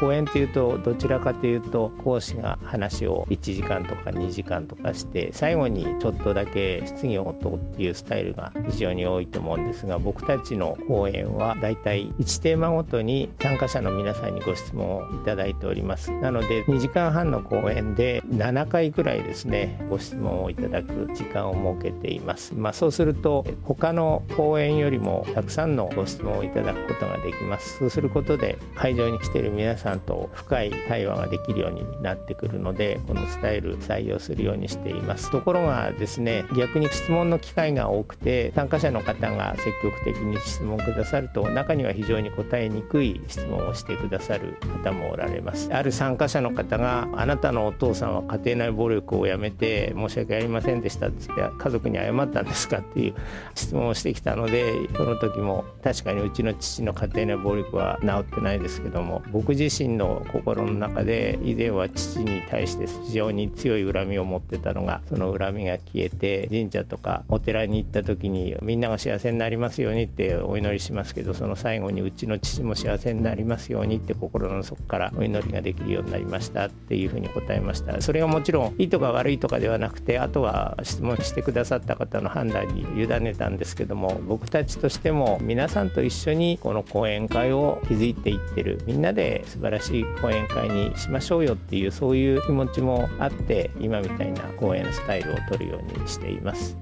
講演というとどちらかというと講師が話を1時間とか2時間とかして最後にちょっとだけ質疑応答っていうスタイルが非常に多いと思うんですが僕たちの講演はだいたい1テーマごとに参加者の皆さんにご質問をいただいております。なので2時間半の講演で7回ぐらいですねご質問をいただく時間を設けています。まあそうすると他の講演よりもたくさんのご質問をいただくことができます。そうすることで会場に来ている皆さんと深い対話ができるようになってくるのでこのスタイル採用するようにしています。ところがですね逆に質問の機会が多くて参加者の方が積極的に質問くださると中には非常に答えにくい質問をしてくださる方もおられます。ある参加者の方があなたのお父さんは家庭内暴力をやめて申し訳ありませんでしたってって家族に謝ったんですかっていう質問をしてきたのでその時も確かにうちの父の家庭内暴力は治ってないですけども僕自身の心の中で以前は父に対して非常に強い恨みを持ってたのがその恨みが消えて神社とかお寺に行った時にみんなが幸せになりますようにってお祈りしますけどその最後にうちの父も幸せになりますようにって心の底からお祈りができるようになりましたっていうふうに答えました。それがもちろんいいとか悪いとかではなくてあとは質問してくださった方の判断に委ねたんですけども僕たちとしても皆さんと一緒にこの講演会を築いていってる。みんなで素晴らしい講演会にしましょうよっていうそういう気持ちもあって今みたいな講演スタイルを取るようにしています。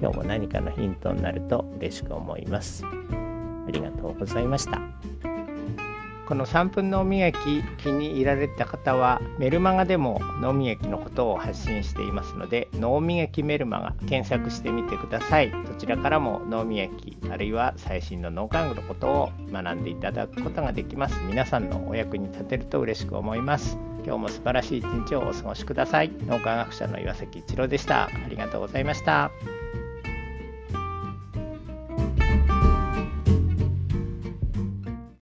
今日も何かのヒントになると嬉しく思います。ありがとうございました。この3分脳磨き気に入られた方はメルマガでも脳磨きのことを発信していますので脳磨きメルマガ検索してみてください。そちらからも脳磨きあるいは最新の脳科学のことを学んでいただくことができます。皆さんのお役に立てると嬉しく思います。今日も素晴らしい一日をお過ごしください。脳科学者の岩崎一郎でした。ありがとうございました。